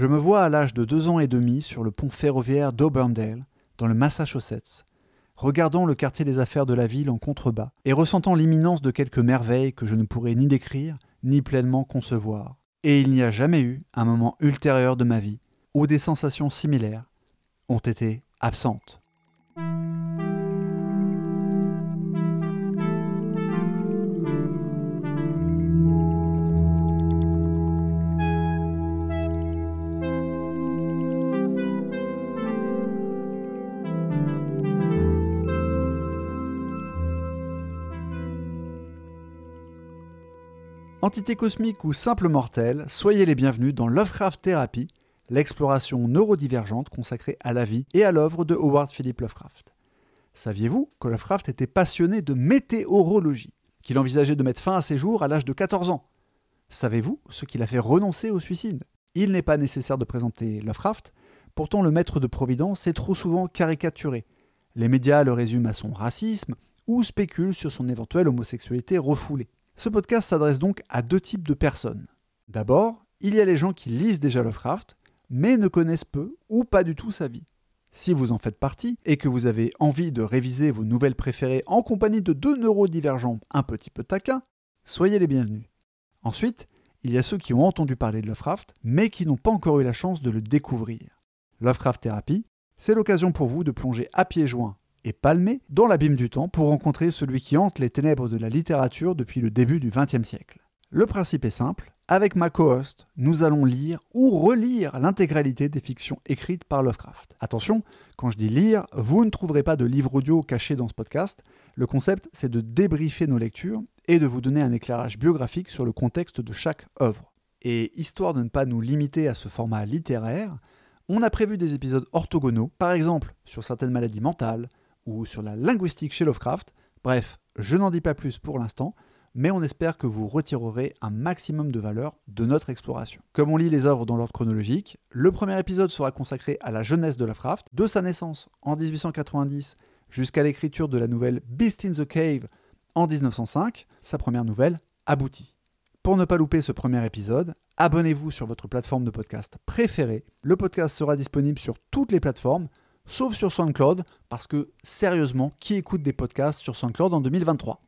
Je me vois à l'âge de deux ans et demi sur le pont ferroviaire d'Auburndale, dans le Massachusetts, regardant le quartier des affaires de la ville en contrebas et ressentant l'imminence de quelques merveilles que je ne pourrais ni décrire ni pleinement concevoir. Et il n'y a jamais eu un moment ultérieur de ma vie où des sensations similaires ont été absentes. Entité cosmique ou simple mortel, soyez les bienvenus dans Lovecraft Therapy, l'exploration neurodivergente consacrée à la vie et à l'œuvre de Howard Philip Lovecraft. Saviez-vous que Lovecraft était passionné de météorologie, qu'il envisageait de mettre fin à ses jours à l'âge de 14 ans? Savez-vous ce qui l'a fait renoncer au suicide? Il n'est pas nécessaire de présenter Lovecraft, pourtant le maître de Providence est trop souvent caricaturé. Les médias le résument à son racisme ou spéculent sur son éventuelle homosexualité refoulée. Ce podcast s'adresse donc à deux types de personnes. D'abord, il y a les gens qui lisent déjà Lovecraft, mais ne connaissent peu ou pas du tout sa vie. Si vous en faites partie et que vous avez envie de réviser vos nouvelles préférées en compagnie de deux neurodivergents un petit peu taquins, soyez les bienvenus. Ensuite, il y a ceux qui ont entendu parler de Lovecraft, mais qui n'ont pas encore eu la chance de le découvrir. Lovecraft Therapy, c'est l'occasion pour vous de plonger à pieds joints et palmé dans l'abîme du temps pour rencontrer celui qui hante les ténèbres de la littérature depuis le début du XXe siècle. Le principe est simple, avec ma co-host, nous allons lire ou relire l'intégralité des fictions écrites par Lovecraft. Attention, quand je dis lire, vous ne trouverez pas de livre audio caché dans ce podcast. Le concept, c'est de débriefer nos lectures et de vous donner un éclairage biographique sur le contexte de chaque œuvre. Et histoire de ne pas nous limiter à ce format littéraire, on a prévu des épisodes orthogonaux, par exemple sur certaines maladies mentales, ou sur la linguistique chez Lovecraft. Bref, je n'en dis pas plus pour l'instant, mais on espère que vous retirerez un maximum de valeur de notre exploration. Comme on lit les œuvres dans l'ordre chronologique, le premier épisode sera consacré à la jeunesse de Lovecraft, de sa naissance en 1890 jusqu'à l'écriture de la nouvelle Beast in the Cave en 1905, sa première nouvelle aboutie. Pour ne pas louper ce premier épisode, abonnez-vous sur votre plateforme de podcast préférée. Le podcast sera disponible sur toutes les plateformes, sauf sur SoundCloud, parce que sérieusement, qui écoute des podcasts sur SoundCloud en 2023